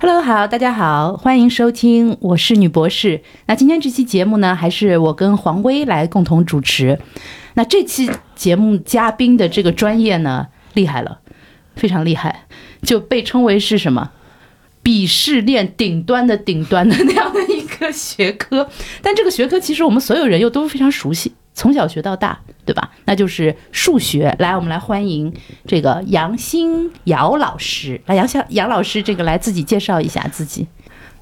Hello，好，大家好，欢迎收听，我是女博士。那今天这期节目呢，还是我跟黄威来共同主持。那这期节目嘉宾的这个专业呢，厉害了，非常厉害，就被称为是什么？鄙视链顶端的顶端的那样的一个学科。但这个学科其实我们所有人又都非常熟悉。从小学到大，对吧？那就是数学。来，我们来欢迎这个杨新瑶老师。来，杨小杨老师，这个来自己介绍一下自己。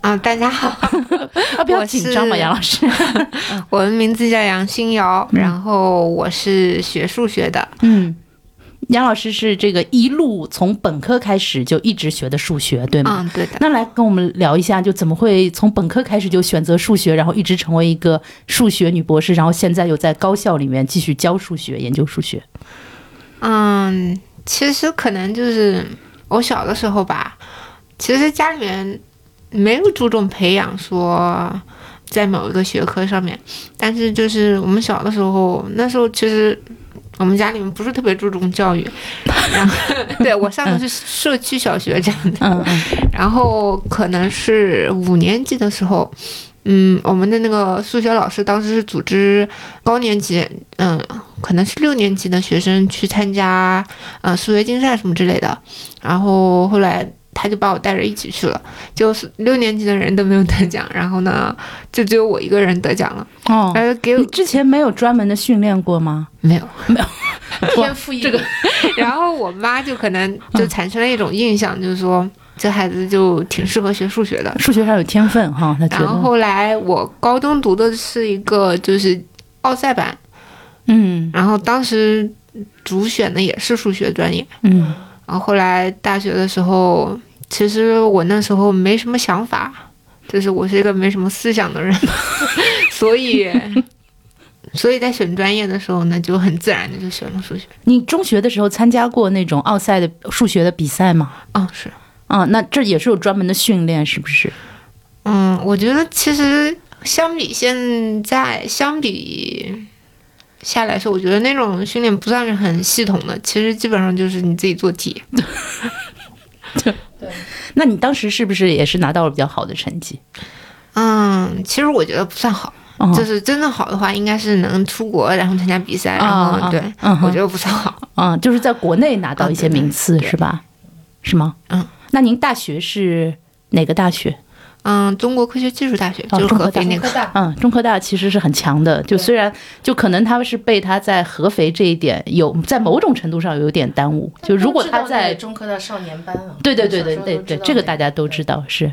啊，大家好，啊，不要紧张嘛，杨老师。我的名字叫杨新瑶，然后我是学数学的。嗯。杨老师是这个一路从本科开始就一直学的数学，对吗？嗯，对的。那来跟我们聊一下，就怎么会从本科开始就选择数学，然后一直成为一个数学女博士，然后现在又在高校里面继续教数学、研究数学。嗯，其实可能就是我小的时候吧，其实家里面没有注重培养说在某一个学科上面，但是就是我们小的时候，那时候其实。我们家里面不是特别注重教育，然后对我上的是社区小学这样的，然后可能是五年级的时候，嗯，我们的那个数学老师当时是组织高年级，嗯，可能是六年级的学生去参加，呃，数学竞赛什么之类的，然后后来。他就把我带着一起去了，就是六年级的人都没有得奖，然后呢，就只有我一个人得奖了。哦，呃，给你之前没有专门的训练过吗？没有，没有，天赋异禀。然后我妈就可能就产生了一种印象，就是说这孩子就挺适合学数学的，数学上有天分哈。然后后来我高中读的是一个就是奥赛班，嗯，然后当时主选的也是数学专业，嗯。然后后来大学的时候，其实我那时候没什么想法，就是我是一个没什么思想的人，所以，所以在选专业的时候呢，就很自然的就选了数学。你中学的时候参加过那种奥赛的数学的比赛吗？啊，是，啊，那这也是有专门的训练，是不是？嗯，我觉得其实相比现在，相比。下来是，我觉得那种训练不算是很系统的，其实基本上就是你自己做题。对 对，那你当时是不是也是拿到了比较好的成绩？嗯，其实我觉得不算好，就是真的好的话，应该是能出国然后参加比赛，然后对，我觉得不算好。嗯，就是在国内拿到一些名次是吧？是吗？嗯，那您大学是哪个大学？嗯，中国科学技术大学就是合肥那个。嗯，中科大其实是很强的，就虽然就可能他是被他在合肥这一点有在某种程度上有点耽误。就如果他在中科大少年班啊，对对对对对对，这个大家都知道是。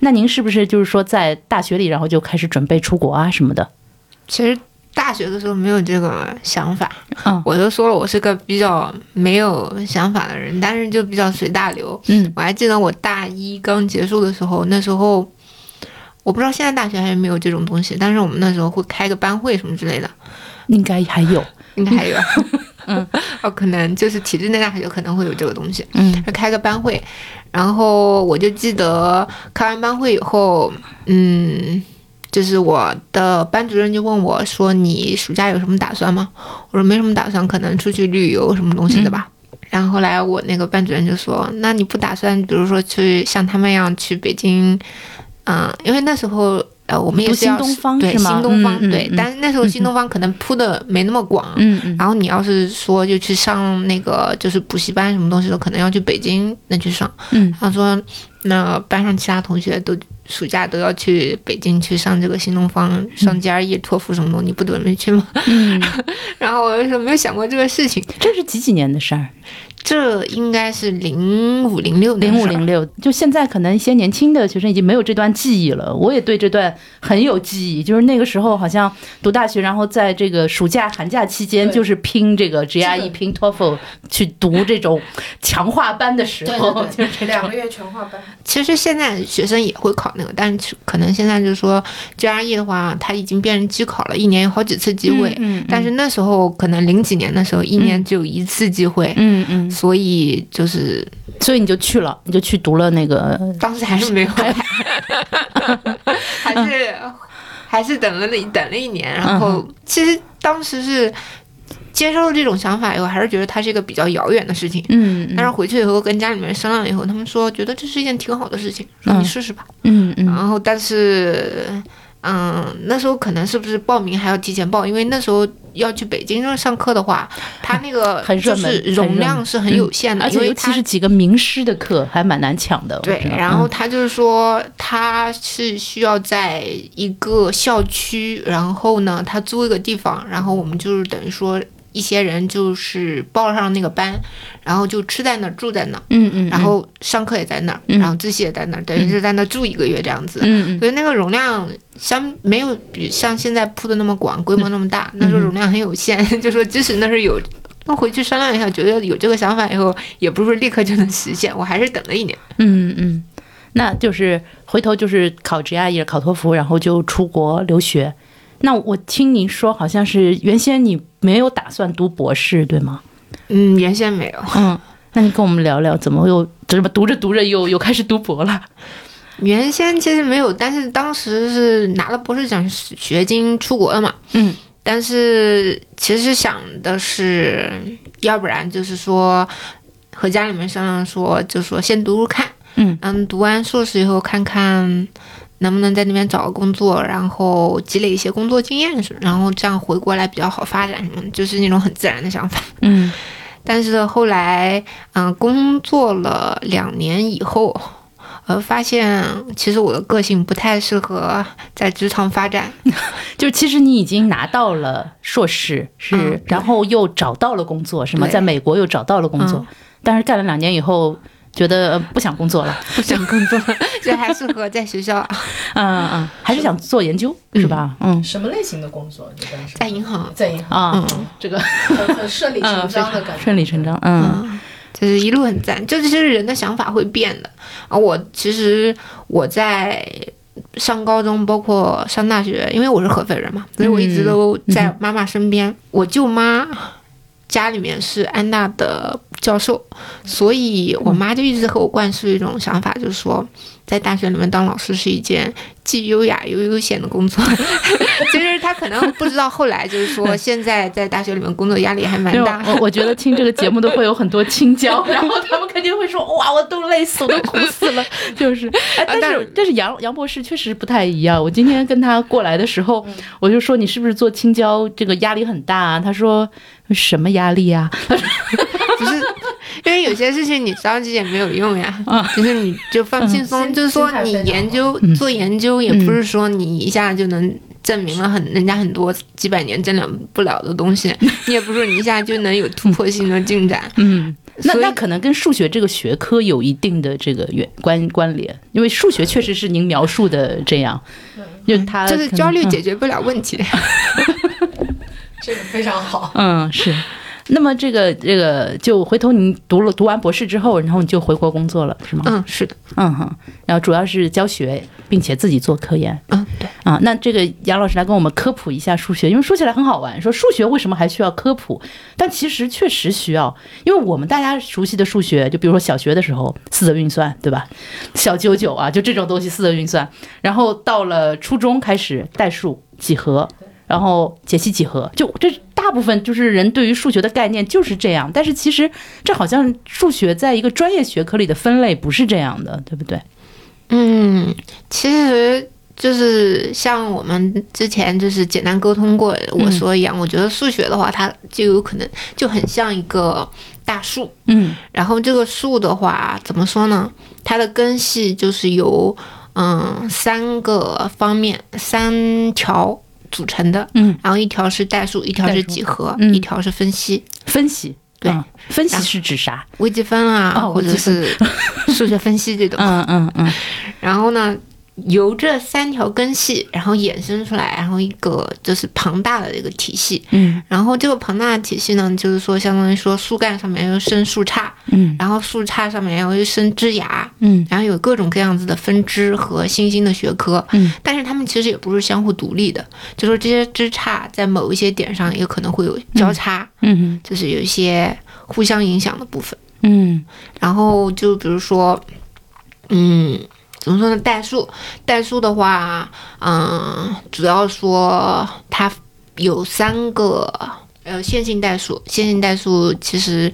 那您是不是就是说在大学里，然后就开始准备出国啊什么的？其实大学的时候没有这个想法。嗯，我都说了，我是个比较没有想法的人，但是就比较随大流。嗯，我还记得我大一刚结束的时候，那时候我不知道现在大学还有没有这种东西，但是我们那时候会开个班会什么之类的，应该还有，应该还有。嗯，哦，可能就是体制内大学可能会有这个东西。嗯，开个班会，然后我就记得开完班会以后，嗯。就是我的班主任就问我说：“你暑假有什么打算吗？”我说：“没什么打算，可能出去旅游什么东西的吧。”然后后来我那个班主任就说：“那你不打算，比如说去像他们一样去北京？嗯，因为那时候呃，我们也是要对新东方对，但是那时候新东方可能铺的没那么广。然后你要是说就去上那个就是补习班什么东西的，可能要去北京那去上。嗯。他说：“那班上其他同学都。”暑假都要去北京去上这个新东方上 GRE 托福什么的，你不准备去吗？嗯，然后我就说没有想过这个事情。这是几几年的事儿？这应该是零五零六零五零六。就现在可能一些年轻的学生已经没有这段记忆了。我也对这段很有记忆，就是那个时候好像读大学，然后在这个暑假寒假期间，就是拼这个 GRE 拼 TOEFL 去读这种强化班的时候，就是两个月全化班。其实现在学生也会考那个，但是可能现在就是说 GRE 的话，它已经变成机考了，一年有好几次机会。嗯，但是那时候可能零几年的时候，一年只有一次机会。嗯嗯，所以就是，所以你就去了，你就去读了那个，当时还是没有来，还是 还是等了那等了一年，然后其实当时是接受了这种想法以后，还是觉得它是一个比较遥远的事情。嗯，但是回去以后跟家里面商量以后，他们说觉得这是一件挺好的事情，说你试试吧。嗯嗯然后但是，嗯，那时候可能是不是报名还要提前报？因为那时候要去北京上课的话，他那个就是容量是很有限的，而且尤因为它其是几个名师的课还蛮难抢的。对然后他就是说，他是需要在一个校区，然后呢，他租一个地方，然后我们就是等于说一些人就是报上那个班，然后就吃在那儿，住在那儿，嗯嗯，然后上课也在那儿，嗯然后自习也在那儿，等于是在那儿住一个月这样子。嗯嗯所以那个容量相没有比像现在铺的那么广，规模那么大，那时候容量很有限，就说即使那是有。那回去商量一下，觉得有这个想法以后，也不是立刻就能实现，我还是等了一年。嗯嗯，那就是回头就是考 GRE 考托福，然后就出国留学。那我听你说，好像是原先你没有打算读博士，对吗？嗯，原先没有。嗯，那你跟我们聊聊，怎么又怎么读着读着又又开始读博了？原先其实没有，但是当时是拿了博士奖学金出国了嘛。嗯，但是其实想的是，要不然就是说和家里面商量说，就说先读读看。嗯嗯，读完硕士以后看看能不能在那边找个工作，然后积累一些工作经验，然后这样回过来比较好发展什么，就是那种很自然的想法。嗯但是后来，嗯，工作了两年以后，呃，发现其实我的个性不太适合在职场发展。就其实你已经拿到了硕士，是，嗯然后又找到了工作，是吗？在美国又找到了工作，嗯但是干了两年以后，觉得、呃不想工作了，不想工作，就还适合在学校，嗯嗯，还是想做研究，是吧？嗯什么类型的工作？在银行。在银行，这个很很顺理成章的感觉。顺理成章，嗯嗯，就是一路很赞，就这些人的想法会变的。啊，我其实我在上高中，包括上大学，因为我是合肥人嘛，所以我一直都在妈妈身边。我舅妈家里面是安大的教授，所以我妈就一直和我灌输一种想法，就是说。在大学里面当老师是一件既优雅 又悠闲的工作，其实她可能不知道，后来就是说，现在在大学里面工作压力还蛮大。我我觉得听这个节目都会有很多青椒，然后他们肯定会说哇，我都累死，我都苦死了，就是。哎，但但是但是杨杨博士确实不太一样。我今天跟他过来的时候，我就说你是不是做青椒这个压力很大啊？他说什么压力啊？不是，因为有些事情你着急也没有用呀，嗯就是你就放轻松，就是说你研究、嗯做研究，也不是说你一下就能证明了很人家很多几百年证明不了的东西，你也不是说你一下就能有突破性的进展。嗯，那那可能跟数学这个学科有一定的这个远关关联，因为数学确实是您描述的这样，就他就是焦虑嗯解决不了问题，这个非常好。嗯，是。那么这个这个，就回头你读了读完博士之后，然后你就回国工作了，是吗？嗯，是的，嗯哼。然后主要是教学，并且自己做科研嗯，对，啊。那这个杨老师来跟我们科普一下数学，因为说起来很好玩。说数学为什么还需要科普？但其实确实需要，因为我们大家熟悉的数学，就比如说小学的时候四则运算，对吧？小九九啊，就这种东西四则运算。然后到了初中开始代数、几何，然后解析几何，就这大部分就是人对于数学的概念就是这样。但是其实这好像数学在一个专业学科里的分类不是这样的，对不对？嗯，其实就是像我们之前就是简单沟通过我说一样，我觉得数学的话，它就有可能就很像一个大树，嗯然后这个树的话，怎么说呢？它的根系就是由嗯三个方面三条组成的，嗯，然后一条是代数，一条是几何，嗯。一条是分析，分析对。嗯分析是指啥？微积分啊，或者是数学分析这种。嗯嗯嗯。然后呢，由这三条根系，然后衍生出来，然后一个就是庞大的一个体系。嗯。然后这个庞大的体系呢，就是说，相当于说树干上面要生树杈，嗯。然后树杈上面要生枝芽，嗯。然后有各种各样子的分支和新兴的学科。嗯，但是它们其实也不是相互独立的，就说这些枝杈在某一些点上也可能会有交叉，嗯。就是有一些互相影响的部分。嗯。然后就比如说，嗯，怎么说呢？代数，代数的话，嗯，主要说它有三个，呃，线性代数。线性代数其实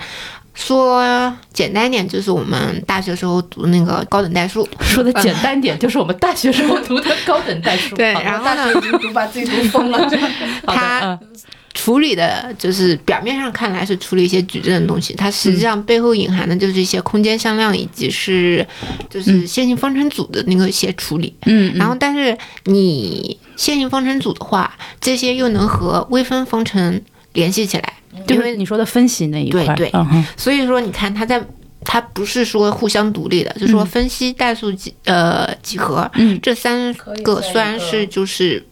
说简单点，就是我们大学时候读那个高等代数。说的简单点，就是我们大学时候读的高等代数。对然后大学已经读把自己读疯了，这 好的它嗯处理的就是表面上看来是处理一些矩阵的东西，它实际上背后隐含的就是一些空间向量以及是就是线性方程组的那个一些处理。嗯，然后，但是你线性方程组的话，这些又能和微分方程联系起来，就因为是你说的分析那一块，对对。嗯所以说你看它在它不是说互相独立的，就是说分析代数几呃几何嗯。这三个虽然是就是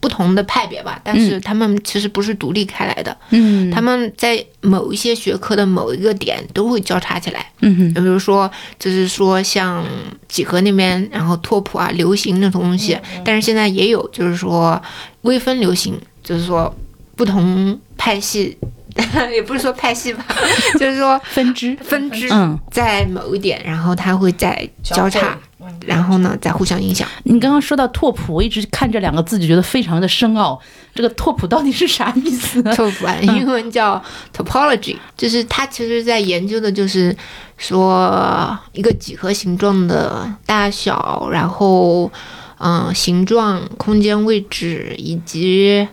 不同的派别吧，但是他们其实不是独立开来的，嗯，他们在某一些学科的某一个点都会交叉起来。嗯哼。比如说，就是说像几何那边，然后拓扑啊、流行那种东西，但是现在也有，就是说微分流行，就是说不同派系，也不是说派系吧，就是说分支，分支嗯，在某一点，然后它会再交叉，汇，然后呢再互相影响。你刚刚说到拓扑，我一直看这两个字就觉得非常的深奥。这个拓扑到底是啥意思呢？拓扑啊，英文叫 topology，就是它其实在研究的就是说一个几何形状的大小，然后嗯、形状、空间位置以及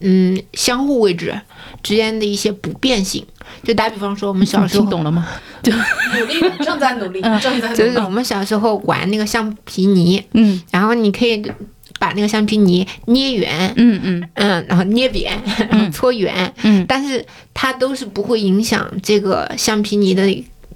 嗯相互位置之间的一些不变性。就打比方说，我们小时候 听懂了吗？努力了，正在努力，嗯正在努力。就是我们小时候玩那个橡皮泥，嗯然后你可以把那个橡皮泥捏圆，嗯嗯嗯，然后捏扁，然后搓圆，嗯但是它都是不会影响这个橡皮泥的，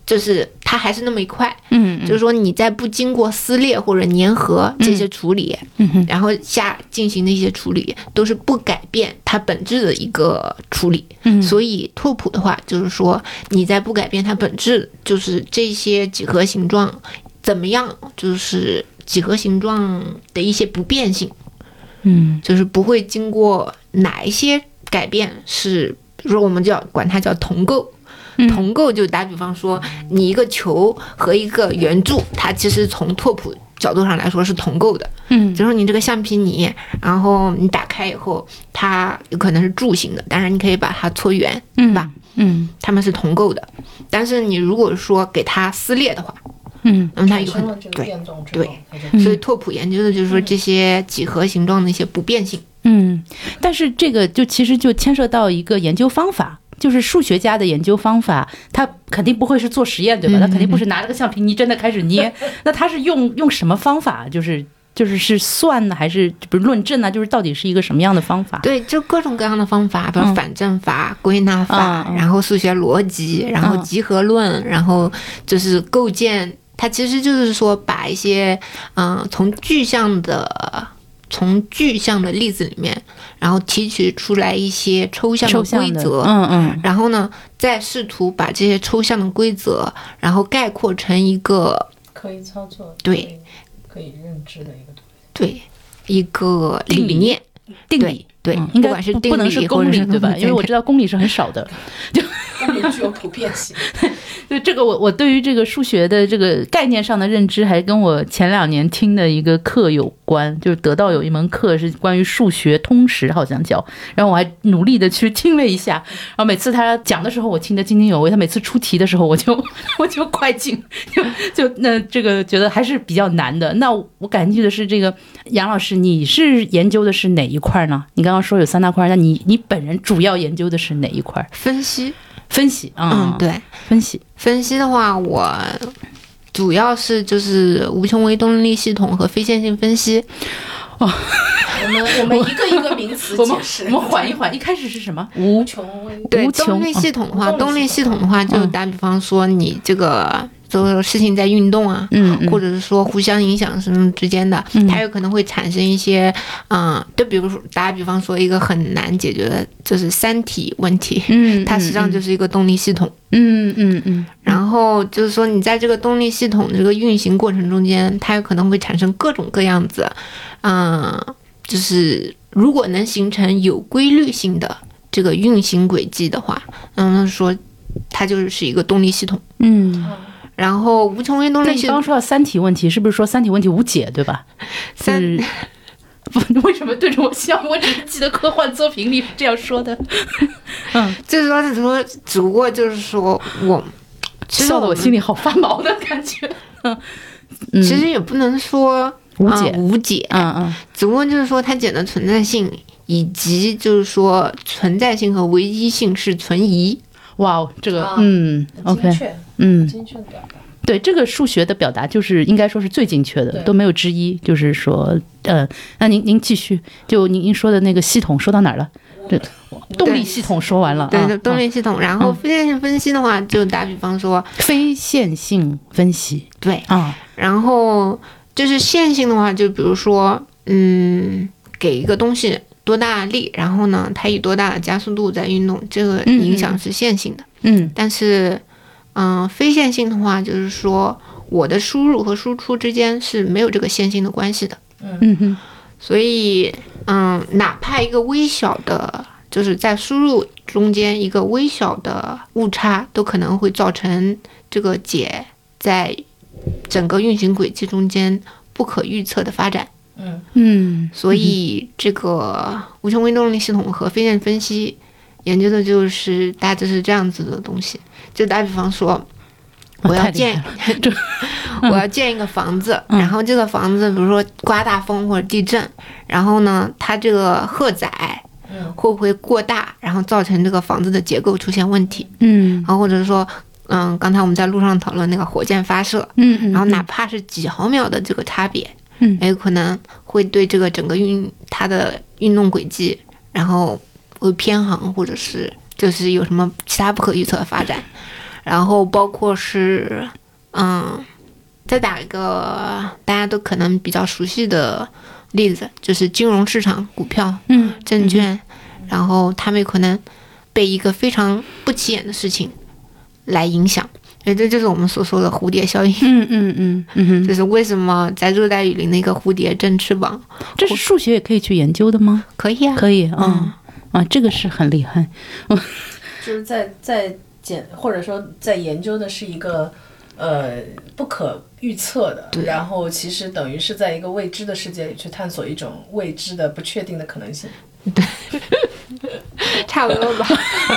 就是它还是那么一块，嗯，就是说你在不经过撕裂或者粘合这些处理，嗯哼然后下进行的一些处理，都是不改变它本质的一个处理。嗯所以拓扑的话，就是说你在不改变它本质，就是这些几何形状怎么样，就是几何形状的一些不变性。嗯就是不会经过哪一些改变是，比如说我们叫管它叫同构。嗯同构就打比方说，你一个球和一个圆柱，它其实从拓扑角度上来说是同构的。嗯比如说你这个橡皮泥，然后你打开以后，它有可能是柱形的，当然你可以把它搓圆，嗯吧？嗯它们是同构的。但是你如果说给它撕裂的话，嗯那么它有可产生了这个能对。变动之后，它就嗯所以拓扑研究的就是说这些几何形状的一些不变性。嗯，但是这个就其实就牵涉到一个研究方法。就是数学家的研究方法，他肯定不会是做实验，对吧？他肯定不是拿了个橡皮泥真的开始捏，那他是用用什么方法？就是就是是算呢，还是比如论证呢？就是到底是一个什么样的方法？对，就各种各样的方法，比如嗯反证法、归纳法，然后数学逻辑，然后嗯集合论，然后就是构建。它其实就是说把一些嗯、从具象的从具象的例子里面，然后提取出来一些抽象的规则，嗯嗯然后呢，再试图把这些抽象的规则，然后概括成一个可以操作，对可以，认知的一个东西。对一个定理理念，定理。对，嗯应该不管是定不不能是理或者是公理对吧？因为我知道公理是很少的。公理具有普遍性，对这个我我对于这个数学的这个概念上的认知，还跟我前两年听的一个课有关，就是得到有一门课是关于数学通识，好像叫，然后我还努力的去听了一下，然后每次他讲的时候我听得津津有味，他每次出题的时候我就 我就快进，就就那这个觉得还是比较难的。那我感兴趣的是这个杨老师，你是研究的是哪一块呢？你刚刚说有三大块，那你你本人主要研究的是哪一块？分析，分析啊，嗯，，对。分析，分析的话，我主要是就是无穷微动力系统和非线性分析。我们我们一个一个名词 解释。我们缓一缓，一开始是什么？无穷微对动力系统的话，嗯动力系统的话，就嗯打比方说，你这个就是事情在运动啊，嗯嗯或者是说互相影响什么之间的，嗯它有可能会产生一些，嗯，就比如说打比方说一个很难解决的，就是三体问题，嗯，它实际上就是一个动力系统。嗯嗯嗯然后就是说，你在这个动力系统的这个运行过程中间，它有可能会产生各种各样子，嗯，就是如果能形成有规律性的这个运行轨迹的话，嗯，说它就是一个动力系统。嗯。然后无穷运动那力你刚刚说到三体问题，是不是说三体问题无解，对吧？三是 不，为什么对着我笑？我只是记得科幻作品里是这样说的。嗯，就是说，只说，只不过就是说我，其实笑得我心里好发毛的感觉。嗯，其实也不能说无解嗯无解，嗯嗯只不过就是说它简的存在性，以及就是说存在性和唯一性是存疑。哇哦，这个啊嗯，OK，确，嗯，精确的表达。对，这个数学的表达就是应该说是最精确的，都没有之一。就是说，呃，那您您继续，就您您说的那个系统说到哪儿了？这动力系统说完了，对，动力系统。然后嗯非线性分析的话，就打比方说，非线性分析对，啊，然后就是线性的话，就比如说，嗯，给一个东西多大力，然后呢，它以多大的加速度在运动，这个嗯影响是线性的。嗯但是，嗯，非线性的话，就是说我的输入和输出之间是没有这个线性的关系的。嗯哼所以，嗯，哪怕一个微小的，就是在输入中间一个微小的误差，都可能会造成这个解在整个运行轨迹中间不可预测的发展。嗯嗯，所以，这个无穷微动力系统和非线分析研究的就是大致是这样子的东西。就打比方说，我要建 我要建一个房子，嗯。然后这个房子比如说刮大风或者地震，然后呢，它这个荷载嗯。会不会过大，然后造成这个房子的结构出现问题，嗯。然后或者是说，嗯，刚才我们在路上讨论那个火箭发射，嗯嗯，然后哪怕是几毫秒的这个差别，嗯。也有可能会对这个整个运它的运动轨迹，然后会偏航，或者是就是有什么其他不可预测的发展，然后包括是，嗯，再打一个大家都可能比较熟悉的例子，就是金融市场、股票、嗯证券，然后他们有可能被一个非常不起眼的事情来影响，所以这就是我们所说的蝴蝶效应。嗯嗯嗯 就是为什么在热带雨林的一个蝴蝶振翅膀这是数学也可以去研究的吗？可以啊？可以啊嗯啊，这个是很厉害。就是在在检或者说在研究的是一个呃不可预测的，对。然后其实等于是在一个未知的世界里去探索一种未知的不确定的可能性。对 差不多吧，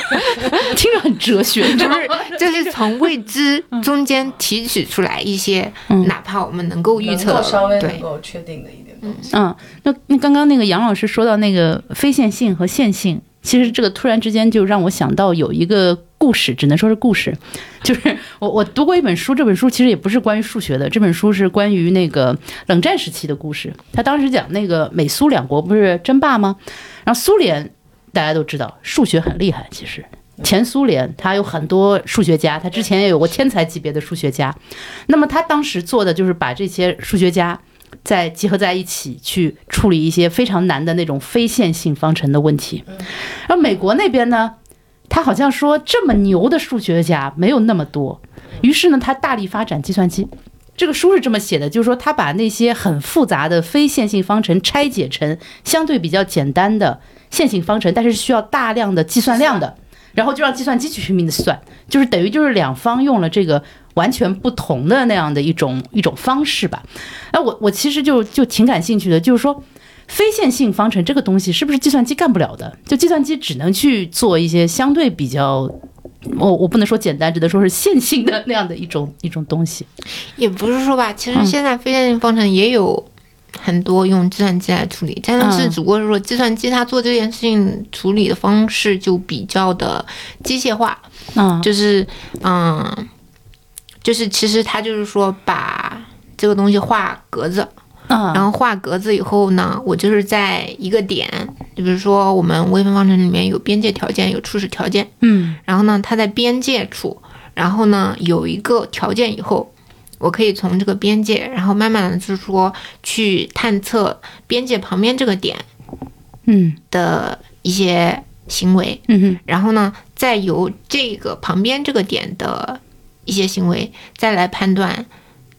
听着很哲学，就是就是从未知中间提取出来一些，嗯。哪怕我们能够预测稍微能够确定的一点嗯，那那刚刚那个杨老师说到那个非线性和线性，其实这个突然之间就让我想到有一个故事，只能说是故事，就是我我读过一本书，这本书其实也不是关于数学的，这本书是关于那个冷战时期的故事。他当时讲那个美苏两国不是争霸吗？然后苏联大家都知道数学很厉害，其实。前苏联，他有很多数学家，他之前也有过天才级别的数学家。那么他当时做的就是把这些数学家再结合在一起，去处理一些非常难的那种非线性方程的问题。而美国那边呢，他好像说这么牛的数学家没有那么多，于是呢，他大力发展计算机。这个书是这么写的，就是说他把那些很复杂的非线性方程拆解成相对比较简单的线性方程，但是需要大量的计算量的，然后就让计算机去拼命的算，就是等于就是两方用了这个完全不同的那样的一种一种方式吧。哎，我我其实就就挺感兴趣的，就是说。非线性方程这个东西是不是计算机干不了的？就计算机只能去做一些相对比较，我我不能说简单，只能说是线性的那样的一种 一种东西。也不是说吧，其实嗯现在非线性方程也有很多用计算机来处理，但是嗯只不过是说计算机它做这件事情处理的方式就比较的机械化，嗯就是嗯，就是其实他就是说把这个东西画格子，嗯，然后画格子以后呢，我就是在一个点，就比如说我们微分方程里面有边界条件，有初始条件，嗯。然后呢，它在边界处，然后呢有一个条件以后，我可以从这个边界，然后慢慢的就是说去探测边界旁边这个点嗯。的一些行为，嗯哼。然后呢再由这个旁边这个点的一些行为，再来判断。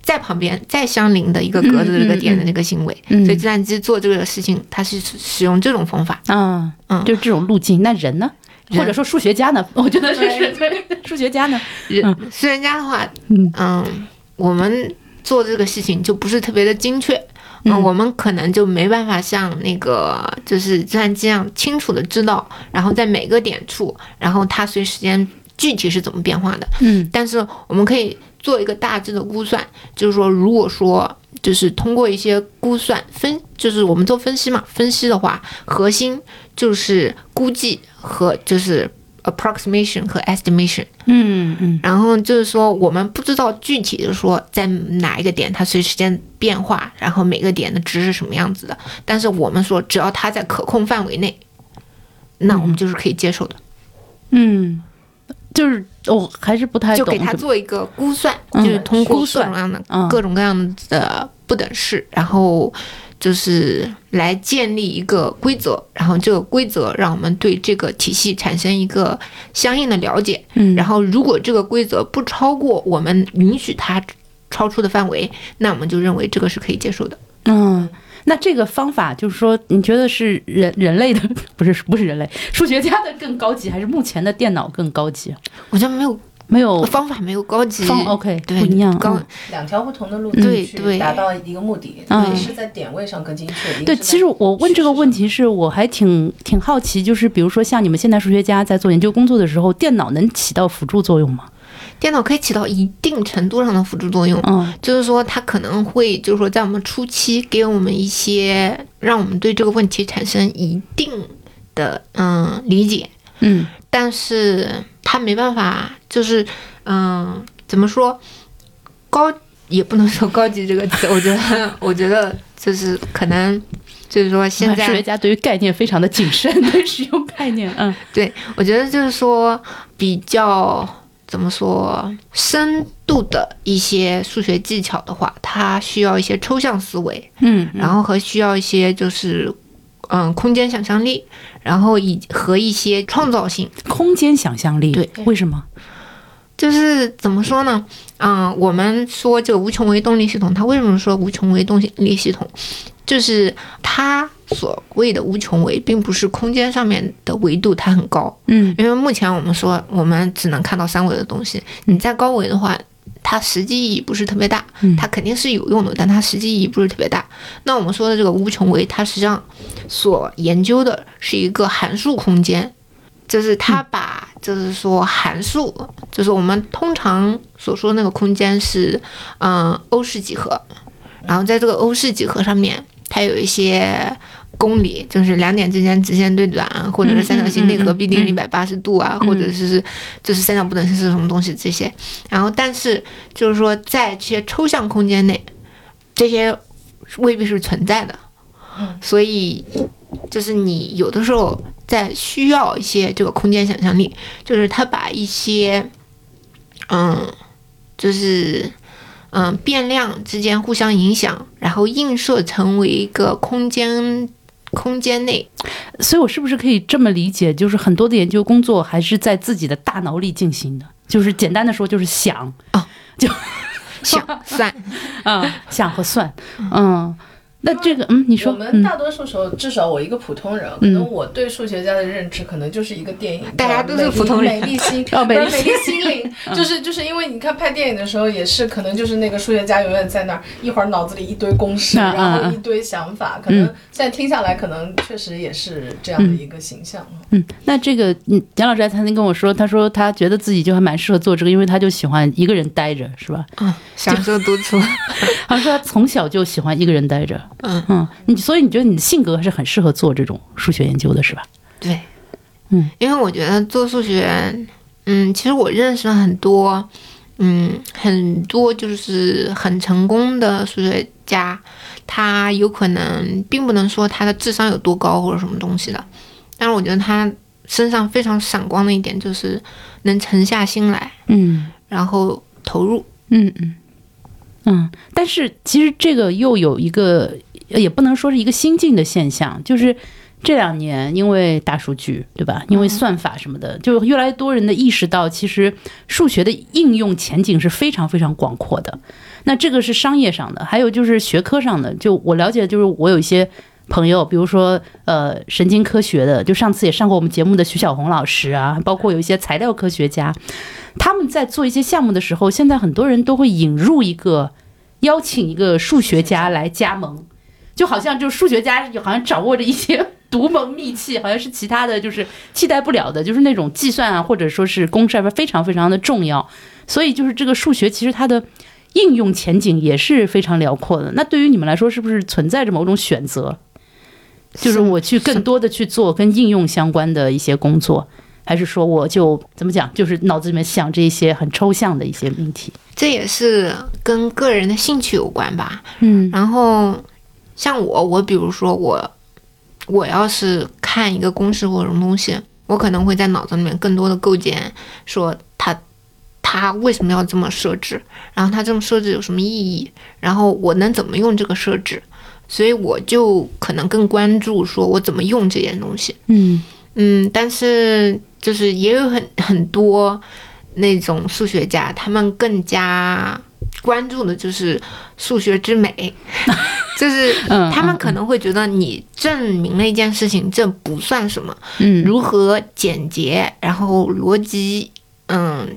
在旁边再相邻的一个格子的这个点的那个行为，嗯所以计算机做这个事情，它是使用这种方法。啊，嗯就是这种路径。那人呢？或者说数学家呢？我觉得这是对数学家呢。人数学家的话，嗯嗯，我们做这个事情就不是特别的精确，嗯，我们可能就没办法像那个就是计算机一样清楚的知道，然后在每个点处，然后它随时间具体是怎么变化的。嗯但是我们可以做一个大致的估算，就是说，如果说就是通过一些估算分，就是我们做分析嘛，分析的话，核心就是估计和就是 approximation 和 estimation。嗯嗯然后就是说，我们不知道具体的说在哪一个点它随时间变化，然后每个点的值是什么样子的。但是我们说，只要它在可控范围内，那我们就是可以接受的，嗯，就是我还是不太就懂就。给他做一个估算，嗯就是通过各种各样的、嗯各种各样的不等式，然后就是来建立一个规则，然后这个规则让我们对这个体系产生一个相应的了解。嗯，然后如果这个规则不超过我们允许它超出的范围，那我们就认为这个是可以接受的。嗯，那这个方法就是说，你觉得是人人类的不是不是人类数学家的更高级，还是目前的电脑更高级？我觉得没有没有方法没有高级方 OK 对不一样。高嗯两条不同的路对径去对达到一个目的，嗯是在点位上更精确，对，其实我问这个问题是我还挺挺好奇，就是比如说像你们现在数学家在做研究工作的时候，电脑能起到辅助作用吗？电脑可以起到一定程度上的辅助作用。嗯。就是说，它可能会，就是说，在我们初期给我们一些，让我们对这个问题产生一定的嗯理解，嗯。但是它没办法，就是嗯怎么说，高也不能说高级这个词，我觉得，我觉得就是可能，就是说现在数学，家对于概念非常的谨慎，对使用概念，嗯。对我觉得就是说比较怎么说深度的一些数学技巧的话，它需要一些抽象思维，嗯，然后和需要一些就是嗯空间想象力，然后以和一些创造性。空间想象力，对，为什么？就是怎么说呢？嗯，我们说这个无穷维动力系统，它为什么说无穷维动力系统？就是它所谓的无穷维，并不是空间上面的维度它很高，嗯。因为目前我们说我们只能看到三维的东西，你在高维的话，它实际意义不是特别大，嗯。它肯定是有用的，但它实际意义不是特别大。那我们说的这个无穷维，它实际上所研究的是一个函数空间，就是它把就是说函数，就是我们通常所说那个空间是嗯欧式几何，然后在这个欧式几何上面，它有一些。公理就是两点之间直线对短，或者是三角形内核必定一百八十度啊，或者是就是三角不等式是什么东西这些。然后，但是就是说，在这些抽象空间内，这些未必是存在的。所以，就是你有的时候在需要一些这个空间想象力，就是他把一些，嗯，就是嗯变量之间互相影响，然后映射成为一个空间空间内所以，我是不是可以这么理解，就是很多的研究工作还是在自己的大脑里进行的？就是简单的说，就是想啊，就想 算。啊，想和算，嗯。那这个，嗯，你说，我们嗯。大多数时候，至少我一个普通人，可能我对数学家的认知，可能就是一个电影，大家都是普通人。美丽心，哦美丽心。灵，就是就是因为你看拍电影的时候，也是可能就是那个数学家永远在那儿，一会儿脑子里一堆公式，然后嗯一堆想法，可能现在听下来，可能确实也是这样的一个形象。嗯，那这个，嗯，蒋老师还曾经跟我说，他说他觉得自己就还蛮适合做这个，因为他就喜欢一个人待着，是吧？嗯，享受独处。好像说他从小就喜欢一个人待着，嗯。嗯，你所以你觉得你的性格是很适合做这种数学研究的，是吧？对，嗯，因为我觉得做数学，嗯，其实我认识了很多，嗯，很多就是很成功的数学家，他有可能并不能说他的智商有多高或者什么东西的，但是我觉得他身上非常闪光的一点就是能沉下心来，嗯。然后投入。嗯嗯。嗯，但是其实这个又有一个，也不能说是一个新进的现象，就是这两年因为大数据，对吧？因为算法什么的，就越来越多人的意识到，其实数学的应用前景是非常非常广阔的。那这个是商业上的，还有就是学科上的。就我了解，就是我有一些朋友，比如说呃神经科学的，就上次也上过我们节目的徐小红老师啊，包括有一些材料科学家，他们在做一些项目的时候，现在很多人都会引入一个邀请一个数学家来加盟，就好像就数学家好像掌握着一些 独门秘器，好像是其他的就是替代不了的，就是那种计算啊，或者说是公式啊，非常非常的重要。所以就是这个数学其实它的。应用前景也是非常辽阔的。那对于你们来说，是不是存在着某种选择？就是我去更多的去做跟应用相关的一些工作，还是说我就怎么讲，就是脑子里面想这些很抽象的一些命题？这也是跟个人的兴趣有关吧。嗯然后像我，我比如说我，我要是看一个公式或者什么东西，我可能会在脑子里面更多的构建，说它它为什么要这么设置，然后它这么设置有什么意义，然后我能怎么用这个设置，所以我就可能更关注说我怎么用这件东西。嗯嗯，但是就是也有很很多那种数学家，他们更加关注的就是数学之美，就是嗯他们可能会觉得你证明了一件事情，这不算什么，嗯。如何简洁，然后逻辑嗯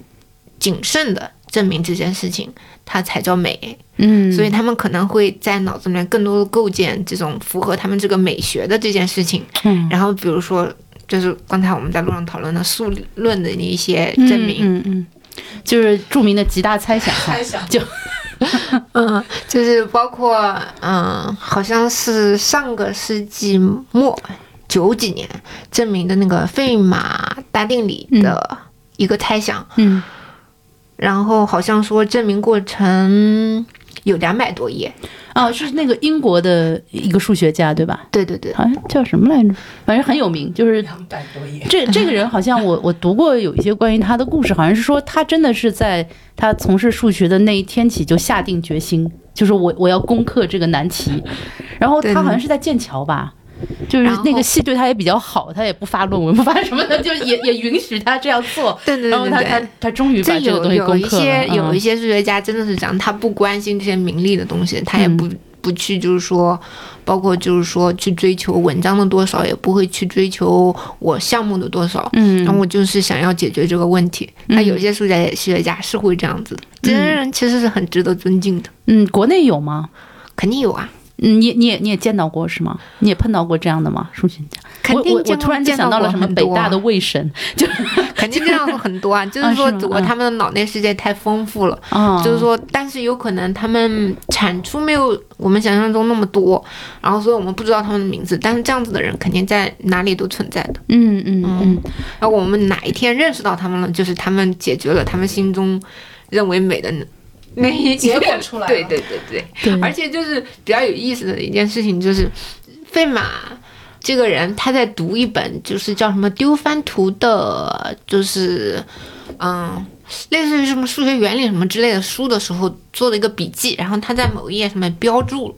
谨慎的证明这件事情，它才叫美。嗯，所以他们可能会在脑子里面更多的构建这种符合他们这个美学的这件事情。嗯。然后比如说，就是刚才我们在路上讨论的数论的一些证明，嗯嗯，就是著名的极大猜想哈猜，想。就 嗯，就是包括嗯，好像是上个世纪末九几年证明的那个费马大定理的一个猜想，嗯。然后好像说证明过程有两百多页。哦，是那个英国的一个数学家对吧？对对对，好像叫什么来着？反正很有名，就是两百多页，这这个人好像我我读过有一些关于他的故事，好像是说他真的是在他从事数学的那一天起就下定决心，就是我我要攻克这个难题。然后他好像是在剑桥吧，就是那个系对他也比较好，他也不发论文不发什么的，就也也允许他这样做。对对然后对对他他他终于把这这个东西有有一攻克了。些有一嗯些数学家真的是这样，他不关心这些名利的东西，他也不、不去就是说，包括就是说去追求文章的多少，也不会去追求我项目的多少。嗯，然后我就是想要解决这个问题。那有些数学数学家是会这样子的，这些人其实是很值得尊敬的，嗯，国内有吗？肯定有啊，嗯，你你也你也见到过是吗？你也碰到过这样的吗？数学家？肯定我我突然就想到了什么北大的卫神，就肯定这样子很多啊，就是说只不过他们的脑内世界太丰富了。啊，就是说，但是有可能他们产出没有我们想象中那么多，然后所以我们不知道他们的名字，但是这样子的人肯定在哪里都存在的。嗯嗯嗯然后我们哪一天认识到他们了，就是他们解决了他们心中认为美的那那一结果出来对对对对，对，而且就是比较有意思的一件事情，就是费马这个人他在读一本就是叫什么丢番图的，就是嗯，类似于什么数学原理什么之类的书的时候做了一个笔记，然后他在某一页上面标注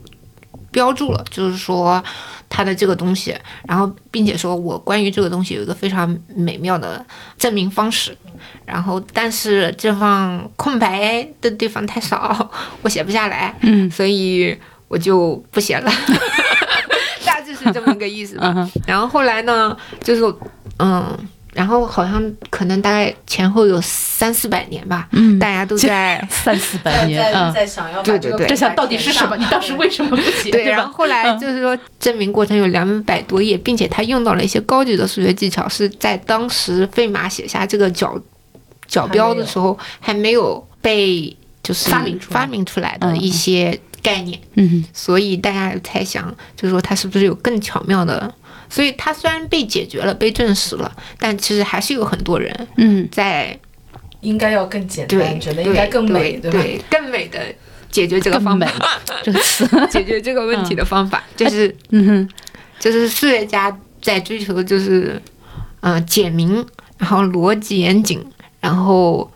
标注了，就是说他的这个东西，然后并且说我关于这个东西有一个非常美妙的证明方式，然后但是这方空白的地方太少，我写不下来，嗯所以我就不写了，大致是这么个意思吧。嗯然后后来呢，就是嗯，然后好像可能大概前后有三四百年吧，嗯，大家都在 三四百在在年啊，在想要把这个对对对这想到底是什么？你当时为什么不 写？对，吧然后后来嗯就是说证明过程有两百多页，并且他用到了一些高级的数学技巧，是在当时费马写下这个角角标的时候还没有被就是发明发明出来的嗯一些概念。嗯所以大家有猜想，就是说它是不是有更巧妙的？所以它虽然被解决了、被证实了，但其实还是有很多人嗯在应该要更简对单，觉得应该更美，吧？对对更美的解决这个方法，这个词，解决这个问题的方法，就是嗯哼就是数学家在追求的就是，嗯、简明，然后逻辑严谨，然后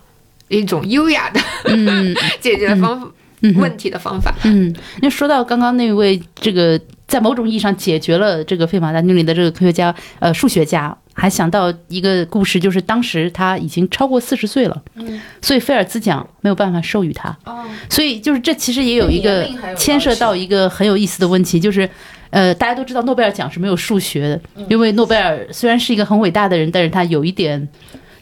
一种优雅的嗯 解决方法、嗯。问题的方法。嗯，那说到刚刚那位这个在某种意义上解决了这个费马大定理的这个科学家，呃，数学家，还想到一个故事，就是当时他已经超过四十岁了，嗯，所以菲尔兹奖没有办法授予他，哦，所以就是这其实也有一个牵涉到一个很有意思的问题，就是。呃，大家都知道诺贝尔奖是没有数学的，因为诺贝尔虽然是一个很伟大的人，但是他有一点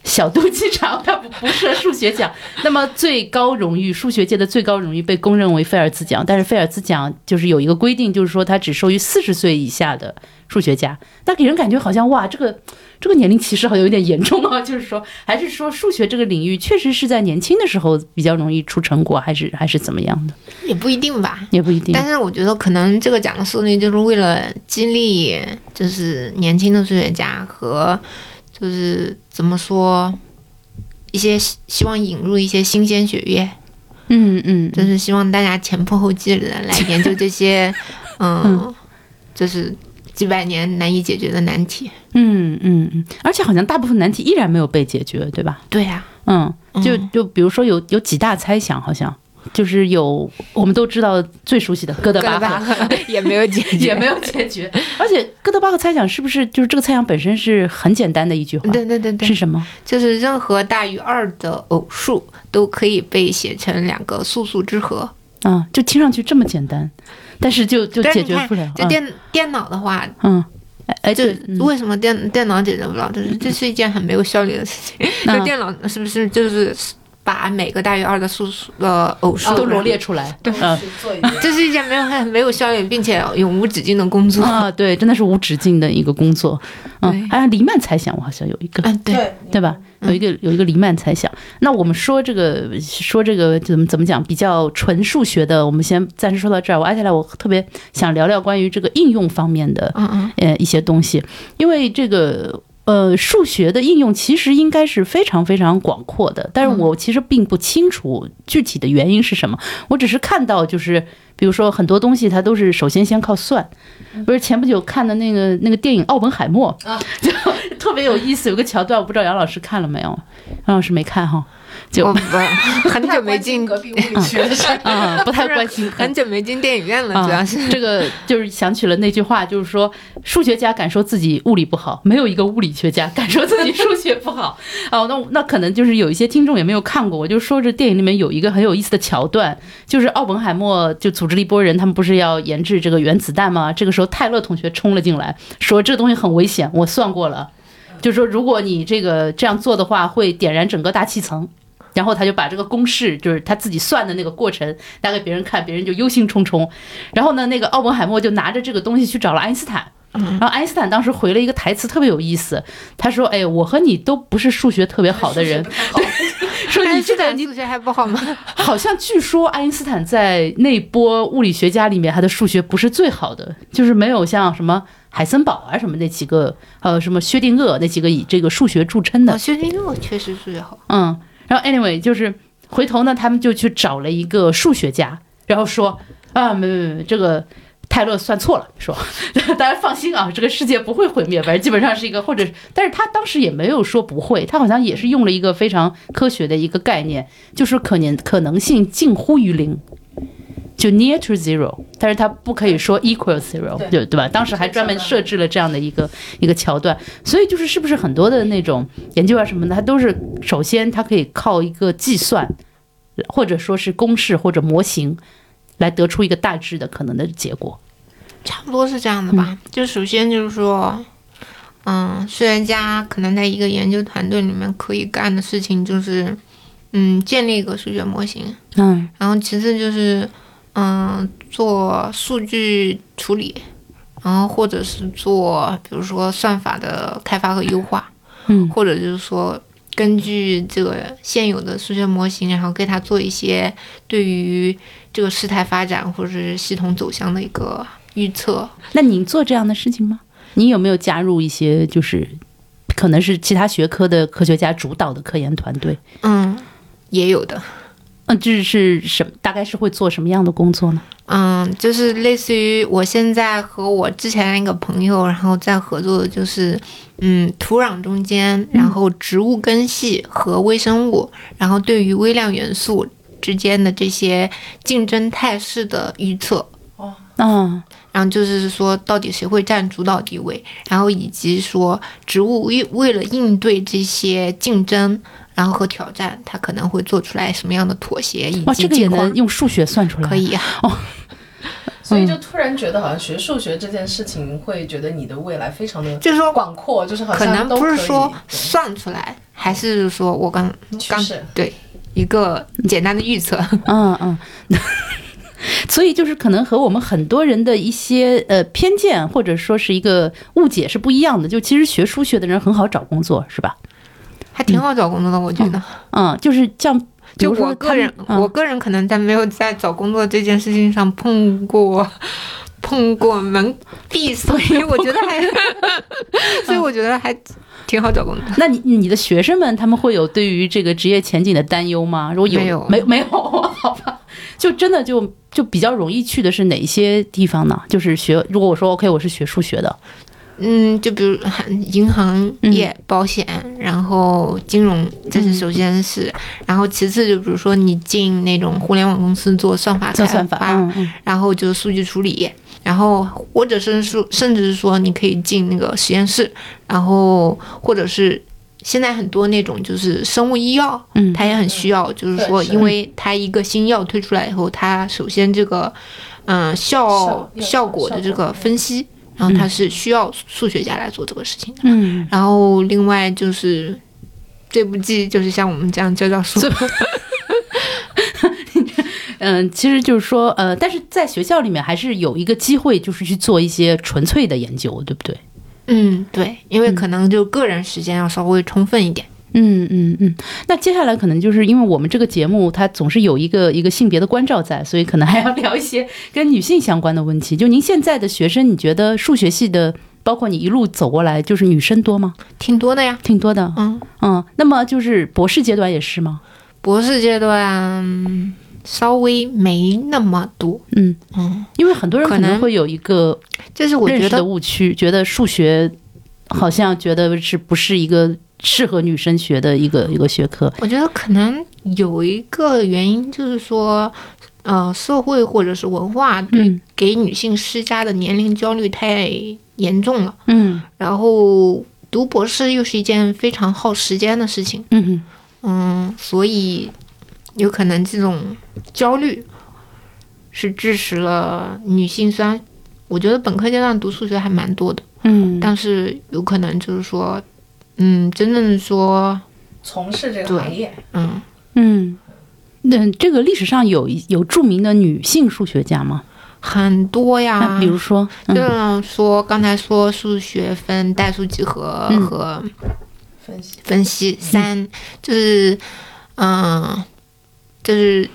小肚鸡肠，他不不设数学奖。那么最高荣誉，数学界的最高荣誉被公认为菲尔兹奖，但是菲尔兹奖就是有一个规定，就是说它只授予四十岁以下的数学家。那给人感觉好像哇，这个这个年龄歧视好像有点严重啊。就是说，还是说数学这个领域确实是在年轻的时候比较容易出成果，还是还是怎么样的？也不一定吧。也不一定。但是我觉得可能这个奖的设立就是为了激励，就是年轻的数学家和就是怎么说，一些希希望引入一些新鲜血液，嗯嗯，就是希望大家前仆后继的来研究这些，嗯，就是几百年难以解决的难题。嗯嗯嗯，而且好像大部分难题依然没有被解决，对吧？对呀、嗯，就嗯。就比如说有有几大猜想，好像就是有我们都知道最熟悉的哥德巴赫。也没有解决，也没有解决，而且哥德巴赫猜想是不是就是这个猜想本身是很简单的一句话？对对对对是，什么？就是任何大于二的偶数都可以被写成两个素数之和。啊，就听上去这么简单，但是就就解决不了。就电、电脑的话，嗯，哎哎，就为什么电电脑解决不了？就是这是一件很没有效率的事情。嗯就电脑是不是就是把每个大于二的素数的偶数都罗列出来，对，这是一件没有很没有效率并且永无止境的工作。啊，对，真的是无止境的一个工作。嗯，对还有黎曼猜想，我好像有一个，嗯，对，对对吧？有一个有一个黎曼猜想。那我们说这个说这个怎么怎么讲比较纯数学的，我们先暂时说到这儿。我接下来我特别想聊聊关于这个应用方面的嗯嗯呃一些东西，因为这个。呃，数学的应用其实应该是非常非常广阔的，但是我其实并不清楚具体的原因是什么。我只是看到，就是比如说很多东西它都是首先先靠算，不是前不久看的那个那个电影《奥本海默》啊，就特别有意思，有个桥段，我不知道杨老师看了没有？杨老师没看哈，就我不 很久没进，隔壁物理学的事儿。啊、不太 关心。很久没进电影院了，啊主要是。这个就是想起了那句话，就是说数学家敢说自己物理不好，没有一个物理学家敢说自己数学不好。哦，那那可能就是有一些听众也没有看过，我就说这电影里面有一个很有意思的桥段，就是奥本海默就组织了一波人，他们不是要研制这个原子弹吗？这个时候泰勒同学冲了进来，说这个东西很危险，我算过了，就是说如果你这个这样做的话，会点燃整个大气层。然后他就把这个公式，就是他自己算的那个过程，拿给别人看，别人就忧心忡忡。然后呢，那个奥本海默就拿着这个东西去找了爱因斯坦。然后爱因斯坦当时回了一个台词特别有意思，他说：“哎，我和你都不是数学特别好的人，说你这个你数学还不好吗？好像据说爱因斯坦在那波物理学家里面，他的数学不是最好的，就是没有像什么海森堡啊什么那几个，呃，什么薛定谔那几个以这个数学著称的哦，。薛定谔确实数学好。嗯，然后 anyway 就是回头呢，他们就去找了一个数学家，然后说啊，没没没，这个泰勒算错了，说 大家放心啊，这个世界不会毁灭，反正基本上是一个或者，但是他当时也没有说不会，他好像也是用了一个非常科学的一个概念，就是可能可能性近乎于零。就 near to zero，但是它不可以说 equal zero，对。对对吧？当时还专门设置了这样的一个一个桥段，所以就是是不是很多的那种研究啊什么的，它都是首先它可以靠一个计算，或者说是公式或者模型，来得出一个大致的可能的结果。差不多是这样的吧。就首先就是说，嗯，数学家可能在一个研究团队里面可以干的事情就是，嗯，建立一个数学模型，嗯。然后其次就是，嗯，做数据处理，然后或者是做比如说算法的开发和优化，嗯或者就是说。根据这个现有的数学模型，然后给它做一些对于这个事态发展或者是系统走向的一个预测，那你做这样的事情吗？你有没有加入一些就是可能是其他学科的科学家主导的科研团队？嗯，也有的。嗯，这是什么？大概是会做什么样的工作呢？嗯，就是类似于我现在和我之前那个朋友，然后在合作的就是，嗯，土壤中间，然后植物根系和微生物，然后对于微量元素之间的这些竞争态势的预测，哦嗯然后就是说到底谁会占主导地位，然后以及说植物为为了应对这些竞争。然后和挑战，他可能会做出来什么样的妥协，以哇，这个也能用数学算出来？可以啊。所以就突然觉得好像学数学这件事情，会觉得你的未来非常的就是说广阔，就是好可能不是说算出来，还是说我刚刚。对一个简单的预测。嗯 嗯。所以就是可能和我们很多人的一些呃偏见或者说是一个误解是不一样的。就其实学数学的人很好找工作，是吧？还挺好找工作的，我觉得。嗯，就是像就我个人，嗯我个人可能在没有在找工作这件事情上碰过碰过门 壁，所以我觉得还，所以我觉得还挺好找工作。那你你的学生们他们会有对于这个职业前景的担忧吗？如果有没有没没有，好吧，就真的就就比较容易去的是哪些地方呢？就是学，如果我说 OK，我是学数学的，嗯，就比如银行业、保险，然后金融，这是首先是，然后其次就比如说你进那种互联网公司做算法开做算法，然后就是数据处理，然后或者是说，甚至是说你可以进那个实验室，然后或者是现在很多那种就是生物医药，嗯。它也很需要，就是说，因为它一个新药推出来以后，它首先这个嗯、效效效果的这个分析，然后它是需要数学家来做这个事情的。嗯，然后另外就是这部剧就是像我们这样教教书，嗯，其实就是说，呃，但是在学校里面还是有一个机会，就是去做一些纯粹的研究，对不对？嗯，对，因为可能就个人时间要稍微充分一点。嗯嗯嗯嗯。那接下来可能就是因为我们这个节目它总是有一个一个性别的关照在，所以可能还要聊一些跟女性相关的问题。就您现在的学生，你觉得数学系的，包括你一路走过来，就是女生多吗？挺多的呀。挺多的。嗯，嗯，那么就是博士阶段也是吗？博士阶段稍微没那么多。嗯，嗯，因为很多人可可能能会有一个就是我觉得的觉得，误区，觉得数学好像觉得是不是一个适合女生学的一个一个学科？我觉得可能有一个原因就是说，呃，社会或者是文化对嗯给女性施加的年龄焦虑太严重了，嗯然后读博士又是一件非常耗时间的事情。嗯嗯，所以有可能这种焦虑是致使了女性。虽然我觉得本科阶段读数学还蛮多的，嗯，但是有可能就是说，嗯，真正说，从事这个行业，嗯，嗯，那这个历史上有有著名的女性数学家吗？很多呀。比如说，就嗯像说刚才说数学分代数几何嗯。和分析。分析三，就是嗯，就是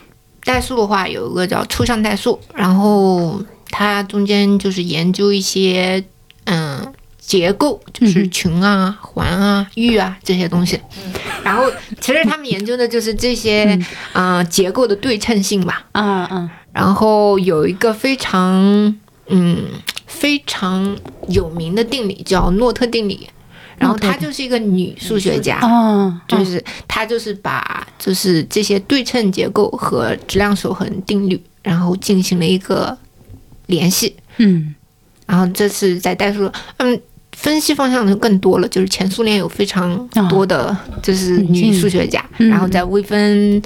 代数的话有一个叫抽象代数，然后它中间就是研究一些嗯结构，就是嗯群啊、环啊、域啊这些东西。然后其实他们研究的就是这些嗯。嗯、结构的对称性吧。嗯嗯，然后有一个非常嗯非常有名的定理叫诺特定理，然后她就是一个女数学家，嗯，就是她就是把就是这些对称结构和质量守恒定律，然后进行了一个联系，嗯。然后这是在代数嗯。分析方向就更多了，就是前苏联有非常多的就是女数学家，嗯然后在微分、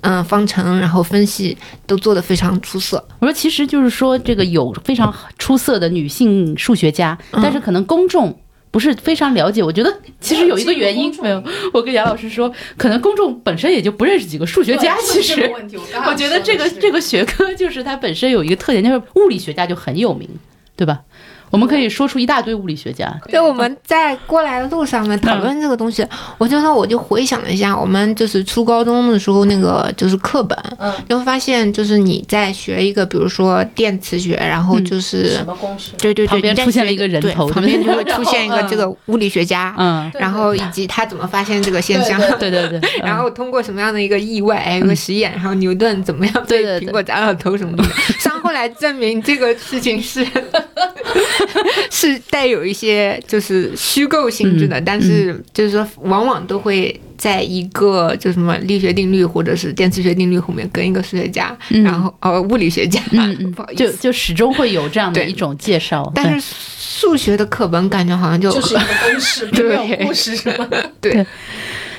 嗯、方程，然后分析都做得非常出色。我说，其实就是说，这个有非常出色的女性数学家，嗯但是可能公众不是非常了解。我觉得其实有一个原因没有。我跟杨老师说，可能公众本身也就不认识几个数学家。其 实我觉得这个这个学科就是它本身有一个特点，就是物理学家就很有名，对吧？我们可以说出一大堆物理学家。对我们在过来的路上面讨论这个东西，我就说我就回想了一下，我们就是初高中的时候那个就是课本，嗯，你会发现就是你在学一个，比如说电磁学，然后就是、什么公式？对对对，旁边出现了一个人头旁边就会出现一个这个物理学家，嗯，然后以及他怎么发现这个现象。对对对对，然后通过什么样的一个意外，有个实验，然后牛顿怎么样被对对对。苹果砸到头什么的，上后来证明这个事情是 是带有一些就是虚构性质的，但是就是说往往都会在一个就什么力学定律或者是电磁学定律后面跟一个数学家，嗯。然后呃物理学家，嗯嗯 不好意思，就 就始终会有这样的一种介绍。但是数学的课本感觉好像就就是一个公式，没有故事是吗？对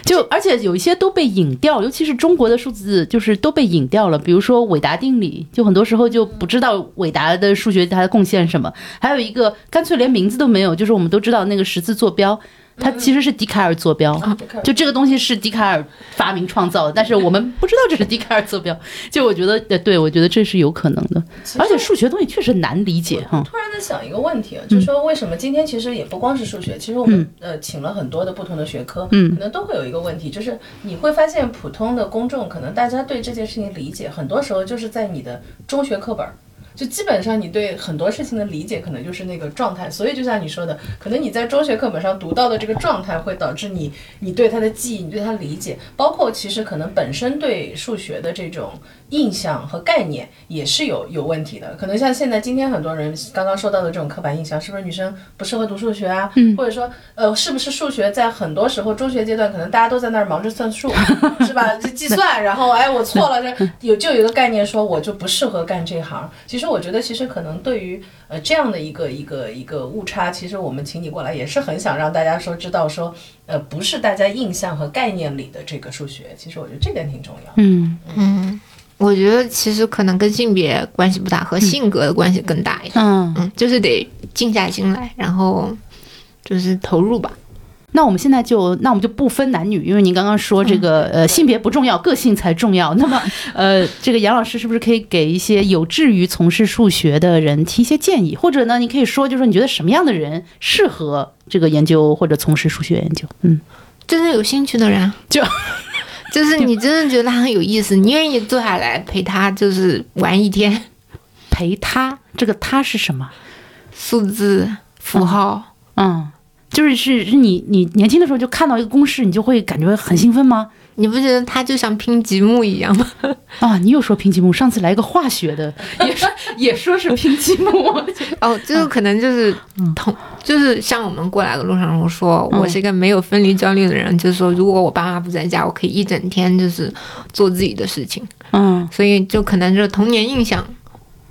就而且有一些都被引掉，尤其是中国的数字，就是都被引掉了。比如说韦达定理，就很多时候就不知道韦达的数学它的贡献什么。还有一个干脆连名字都没有，就是我们都知道那个十字坐标，它其实是笛卡尔坐标。就这个东西是笛卡尔发明创造的，但是我们不知道这是笛卡尔坐标。就我觉得，呃，对我觉得这是有可能的。而且数学东西确实难理解哈。突然在想一个问题啊，就是说为什么今天其实也不光是数学，其实我们、呃请了很多的不同的学科，嗯可能都会有一个问题，就是你会发现普通的公众可能大家对这件事情理解，很多时候就是在你的中学课本儿。就基本上你对很多事情的理解可能就是那个状态，所以就像你说的，可能你在中学课本上读到的这个状态，会导致你你对它的记忆，你对它理解，包括其实可能本身对数学的这种印象和概念也是有有问题的。可能像现在今天很多人刚刚说到的这种刻板印象，是不是女生不适合读数学啊？嗯，或者说呃，是不是数学在很多时候中学阶段可能大家都在那儿忙着算数，是吧？就计算，然后哎我错了，这有就有一个概念说我就不适合干这行。其实我觉得其实可能对于呃这样的一个一个一个误差，其实我们请你过来也是很想让大家说知道说呃不是大家印象和概念里的这个数学。其实我觉得这点挺重要。嗯嗯，我觉得其实可能跟性别关系不大，和性格的关系更大一点。嗯，嗯，就是得静下心来，然后就是投入吧。那我们现在就，那我们就不分男女，因为您刚刚说这个呃性别不重要，个性才重要。那么 呃，这个杨老师是不是可以给一些有志于从事数学的人提一些建议？或者呢，你可以说，就是说你觉得什么样的人适合这个研究或者从事数学研究？嗯，真正有兴趣的人，就就是你真的觉得他很有意思，你愿意坐下来陪他，就是玩一天，陪他，这个他是什么？数字符号。嗯，就是是是你你年轻的时候就看到一个公式，你就会感觉很兴奋吗？你不觉得他就像拼积木一样吗？啊，你又说拼积木，上次来个化学的，也说也说是拼积木。哦，这个可能就是同，就是像我们过来的路上，我说我是一个没有分离焦虑的人，就是说如果我爸妈不在家，我可以一整天就是做自己的事情，嗯所以就可能就是童年印象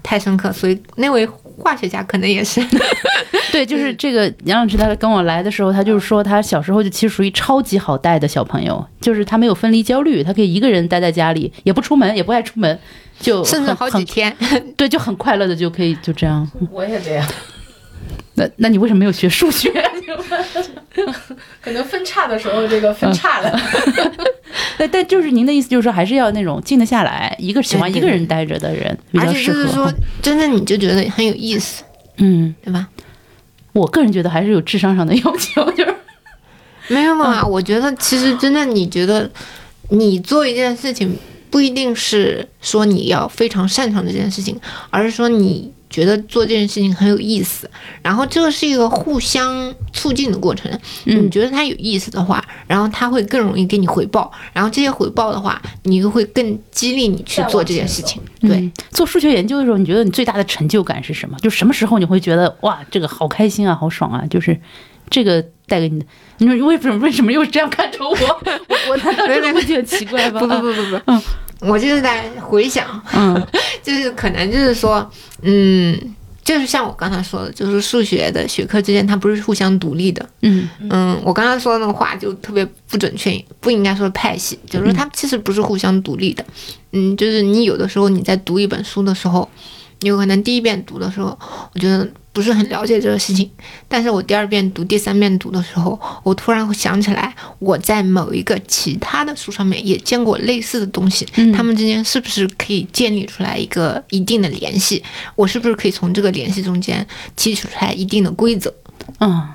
太深刻，所以那位化学家可能也是。对，就是这个杨老师，他跟我来的时候，他就是说他小时候就其实属于超级好带的小朋友，就是他没有分离焦虑，他可以一个人待在家里，也不出门，也不爱出门，就 甚至好几天。对，就很快乐的就可以就这样。我也这样。那那你为什么没有学数学？可能分叉的时候，这个分叉了。但但就是您的意思，就是说还是要那种静得下来，一个喜欢一个人待着的人比而较适合。且就是说，真的你就觉得很有意思，嗯，对吧？我个人觉得还是有智商上的要求，就是没有嘛，我觉得其实真的，你觉得你做一件事情，不一定是说你要非常擅长这件事情，而是说你觉得做这件事情很有意思，然后这个是一个互相促进的过程。你嗯觉得它有意思的话，然后它会更容易给你回报，然后这些回报的话，你就会更激励你去做这件事情。对，嗯做数学研究的时候，你觉得你最大的成就感是什么？就什么时候你会觉得哇，这个好开心啊，好爽啊？就是这个带给你的。你说为什么为什么又这样看着我？我我难道这个问题很奇怪吗？不不不不不，嗯我就是在回想，嗯 就是可能就是说，嗯，就是像我刚才说的，就是数学的学科之间它不是互相独立的。嗯嗯，我刚刚说的那个话就特别不准确，不应该说派系，就是说它其实不是互相独立的。嗯，就是你有的时候你在读一本书的时候，有可能第一遍读的时候，我觉得不是很了解这个事情，但是我第二遍读、第三遍读的时候，我突然会想起来，我在某一个其他的书上面也见过类似的东西，嗯他们之间是不是可以建立出来一个一定的联系？我是不是可以从这个联系中间提取出来一定的规则？嗯，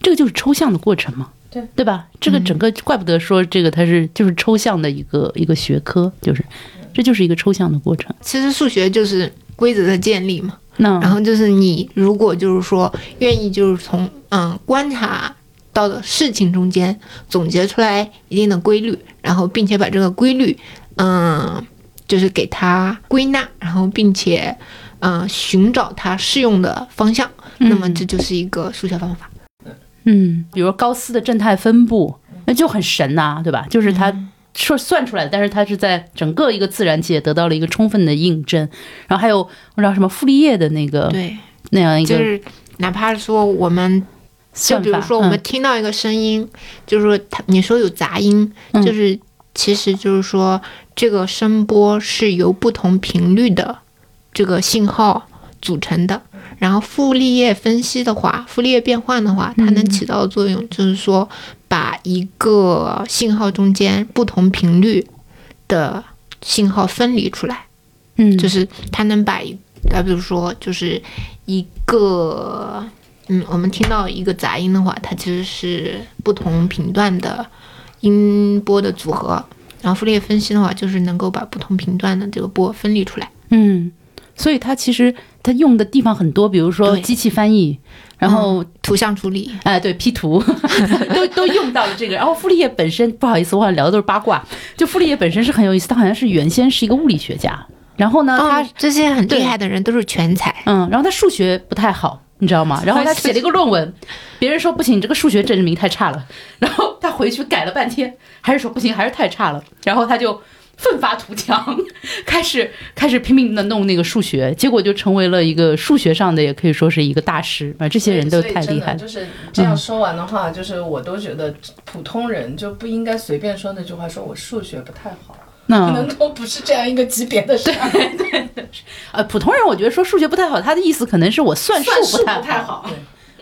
这个就是抽象的过程嘛，对对吧？这个整个怪不得说这个它是就是抽象的一个一个学科，就是这就是一个抽象的过程。其实数学就是规则的建立嘛。那然后就是你如果就是说愿意就是从嗯观察到的事情中间总结出来一定的规律，然后并且把这个规律嗯就是给它归纳，然后并且嗯寻找它适用的方向，那么这就是一个数学方法。嗯，比如高斯的正态分布，那就很神呐、对吧？就是他说算出来的，但是它是在整个一个自然界得到了一个充分的印证。然后还有我知道什么傅立叶的那个对，那样一个就是哪怕说我们就，比如说我们嗯听到一个声音，就是说它你说有杂音，嗯就是其实就是说这个声波是由不同频率的这个信号组成的。然后傅立叶分析的话，傅立叶变换的话，它能嗯起到的作用就是说，把一个信号中间不同频率的信号分离出来。嗯，就是它能把一，啊比如说就是一个，嗯，我们听到一个杂音的话，它其实是不同频段的音波的组合。然后傅立叶分析的话，就是能够把不同频段的这个波分离出来。嗯，所以它其实它用的地方很多，比如说机器翻译，然后图像处理，哎，对，P 图 都都用到了这个。然后傅立叶本身，不好意思，我好像聊的都是八卦。就傅立叶本身是很有意思，他好像是原先是一个物理学家，然后呢，他嗯，这些很厉害的人都是全才。嗯，然后他数学不太好，你知道吗？然后他写了一个论文，别人说不行，你这个数学证明太差了。然后他回去改了半天，还是说不行，还是太差了。然后他就奋发图强，开始 开始拼命的弄那个数学，结果就成为了一个数学上的，也可以说是一个大师啊。这些人都太厉害了。就是这样说完的话，就是我都觉得普通人就不应该随便说那句话，说我数学不太好，可能都不是这样一个级别的事儿。呃，普通人我觉得说数学不太好，他的意思可能是我算术不太不太好，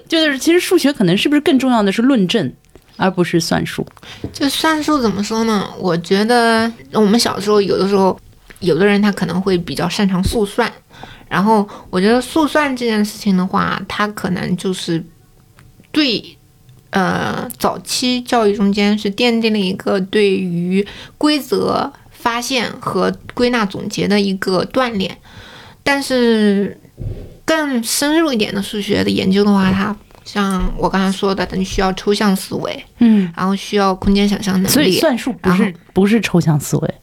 就是其实数学可能是不是更重要的是论证，而不是算术。就算术怎么说呢？我觉得我们小时候有的时候，有的人他可能会比较擅长速算，然后我觉得速算这件事情的话，它可能就是对。呃，早期教育中间是奠定了一个对于规则发现和归纳总结的一个锻炼，但是更深入一点的数学的研究的话，它像我刚才说的，你需要抽象思维，嗯，然后需要空间想象能力，所以算术不是不是抽象思维。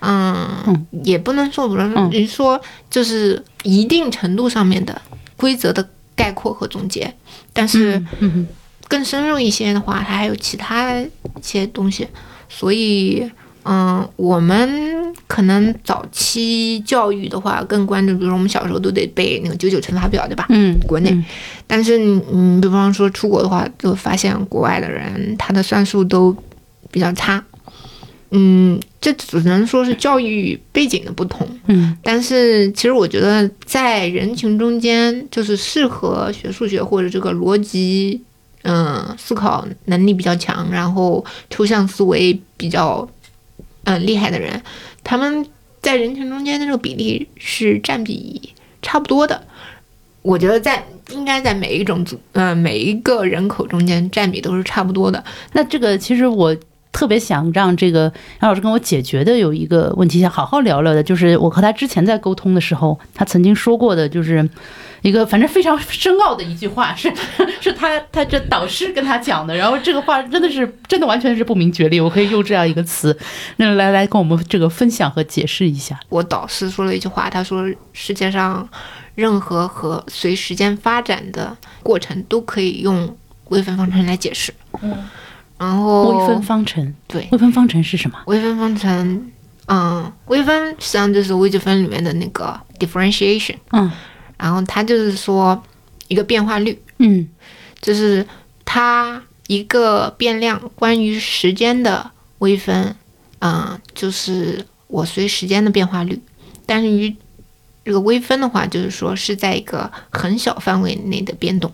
嗯，也不能说不是，嗯你说就是一定程度上面的规则的概括和总结，但是更深入一些的话，它还有其他一些东西，所以。嗯，我们可能早期教育的话，更关注，比如说我们小时候都得背那个九九乘法表，对吧？嗯，国内嗯但是你你比方说出国的话，就发现国外的人他的算术都比较差。嗯，这只能说是教育背景的不同。嗯但是其实我觉得在人群中间，就是适合学数学或者这个逻辑，嗯、思考能力比较强，然后抽象思维比较嗯、厉害的人，他们在人群中间的这个比例是占比差不多的。我觉得在应该在每一种组，呃，每一个人口中间占比都是差不多的。那这个其实我特别想让这个杨老师跟我解决的有一个问题，想好好聊聊的，就是我和他之前在沟通的时候，他曾经说过的，就是一个反正非常深奥的一句话，是 是他他这导师跟他讲的，然后这个话真的是真的完全是不明觉厉，我可以用这样一个词，那来来跟我们这个分享和解释一下。我导师说了一句话，他说世界上任何和随时间发展的过程都可以用微分方程来解释。嗯，然后微分方程，对微分方程是什么？微分方程，嗯，微分实际上就是微积分里面的那个 differentiation，嗯然后它就是说一个变化率，嗯。就是它一个变量关于时间的微分，嗯，就是我随时间的变化率，但是于这个微分的话，就是说是在一个很小范围内的变动，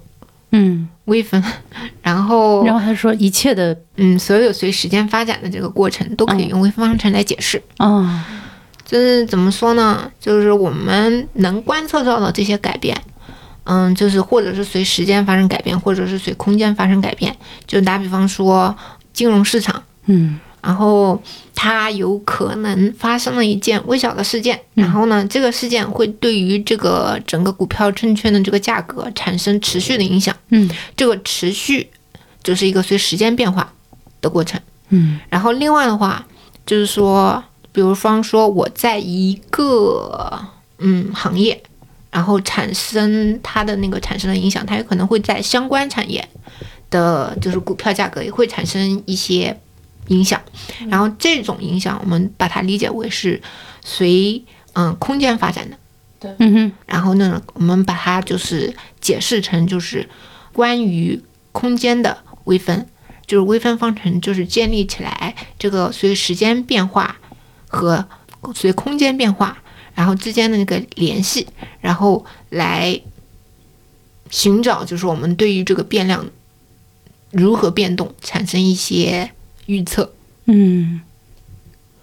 嗯，微分。然后，然后他说一切的嗯，所有随时间发展的这个过程都可以用微分方程来解释。啊，就是怎么说呢？就是我们能观测到的这些改变，嗯，就是或者是随时间发生改变，或者是随空间发生改变。就打比方说金融市场，嗯然后它有可能发生了一件微小的事件，然后呢，这个事件会对于这个整个股票证券的这个价格产生持续的影响。嗯这个持续就是一个随时间变化的过程。嗯然后另外的话，就是说，比如方说我在一个嗯行业，然后产生它的那个产生的影响，它有可能会在相关产业的，就是股票价格也会产生一些影响。然后这种影响，我们把它理解为是随嗯空间发展的。嗯哼然后呢，我们把它就是解释成就是关于空间的微分，就是微分方程就是建立起来这个随时间变化和随空间变化，然后之间的那个联系，然后来寻找就是我们对于这个变量如何变动产生一些预测。嗯。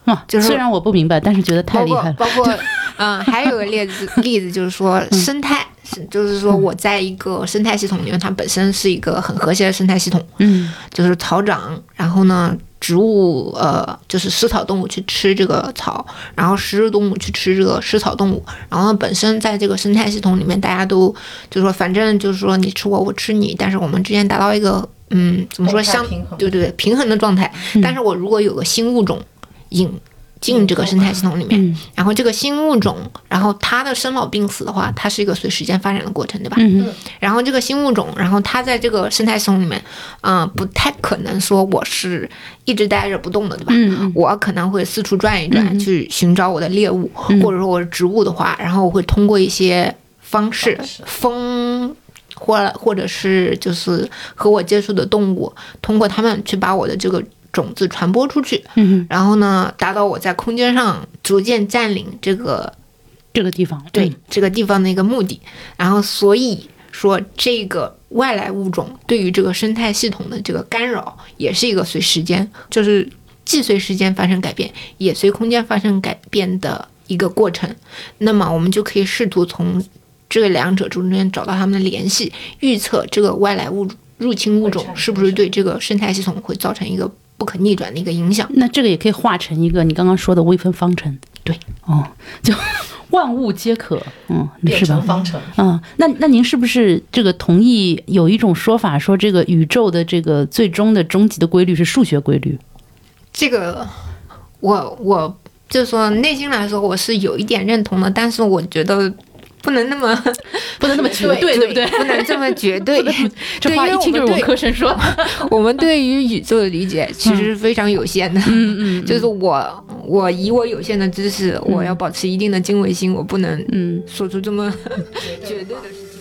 啊，就是虽然我不明白，但是觉得太厉害了。括包括，嗯，还有个例子例子就是说生态，是就是说我在一个生态系统里面，它本身是一个很和谐的生态系统，嗯就是草长，然后呢，植物呃，就是食草动物去吃这个草，然后食肉动物去吃这个食草动物，然后，本身在这个生态系统里面，大家都就是说，反正就是说你吃我，我吃你，但是我们之间达到一个嗯，怎么说相对对对平衡的状态。但是我如果有个新物种引进这个生态系统里面，嗯。然后这个新物种，然后它的生老病死的话，它是一个随时间发展的过程，对吧？嗯。然后这个新物种，然后它在这个生态系统里面，嗯、不太可能说我是一直待着不动的，对吧？我可能会四处转一转，嗯去寻找我的猎物，嗯。或者说我是植物的话，然后我会通过一些方式方式，风或或者是就是和我接触的动物，通过它们去把我的这个种子传播出去，嗯，然后呢，达到我在空间上逐渐占领这个这个地方。对、这个地方的一个目的。然后所以说，这个外来物种对于这个生态系统的这个干扰，也是一个随时间，就是既随时间发生改变，也随空间发生改变的一个过程。那么我们就可以试图从这两者中间找到它们的联系，预测这个外来物入侵物种是不是对这个生态系统会造成一个不可逆转的一个影响。那这个也可以化成一个你刚刚说的微分方程。对，哦，就 万物皆可，嗯，变是吧成？方程。嗯，那那您是不是这个同意有一种说法说这个宇宙的这个最终的终极的规律是数学规律？这个，我我就是说内心来说我是有一点认同的，但是我觉得不能那么 不能那么绝对，对不对？不能这么绝对。这话一听就是文科生说。我们对于宇宙的理解其实是非常有限的。嗯嗯就是我我以我有限的知识，我要保持一定的敬畏心，我不能嗯。说出这么绝对的事情。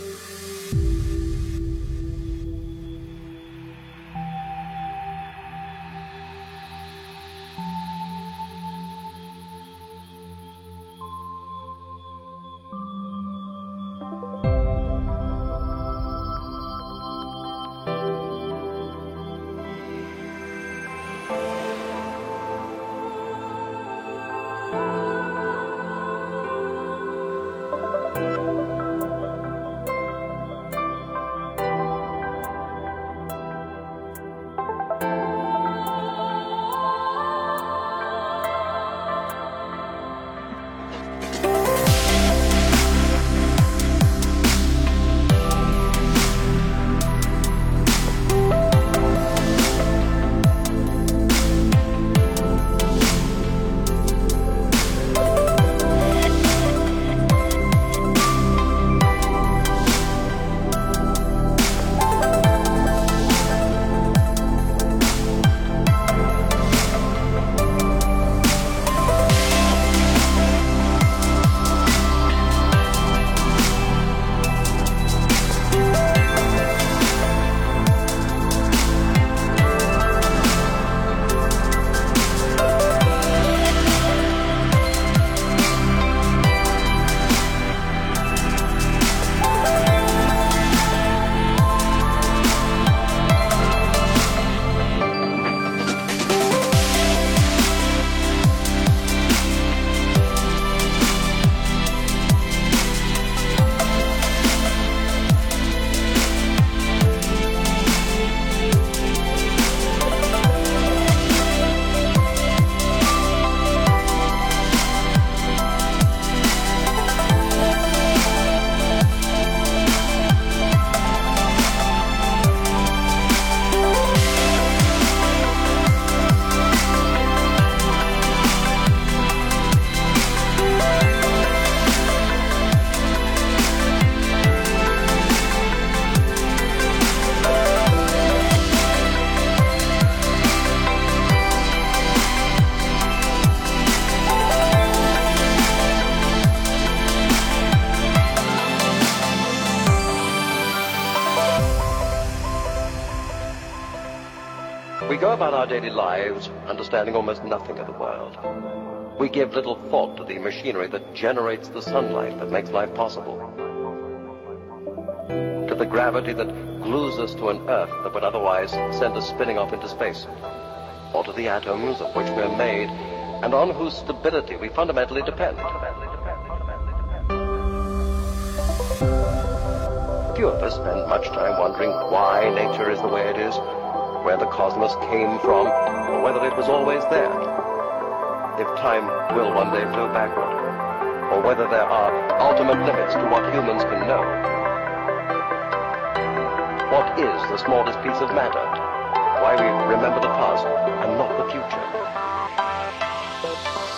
Understanding almost nothing of the world. We give little thought to the machinery that generates the sunlight that makes life possible. To the gravity that glues us to an Earth that would otherwise send us spinning off into space. Or to the atoms of which we're made and on whose stability we fundamentally depend. Few of us spend much time wondering why nature is the way it is, where the cosmos came from, or whether it was always there. If time will one day flow backward, or whether there are ultimate limits to what humans can know. What is the smallest piece of matter? Why we remember the past and not the future?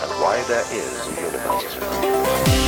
And why there is a universe.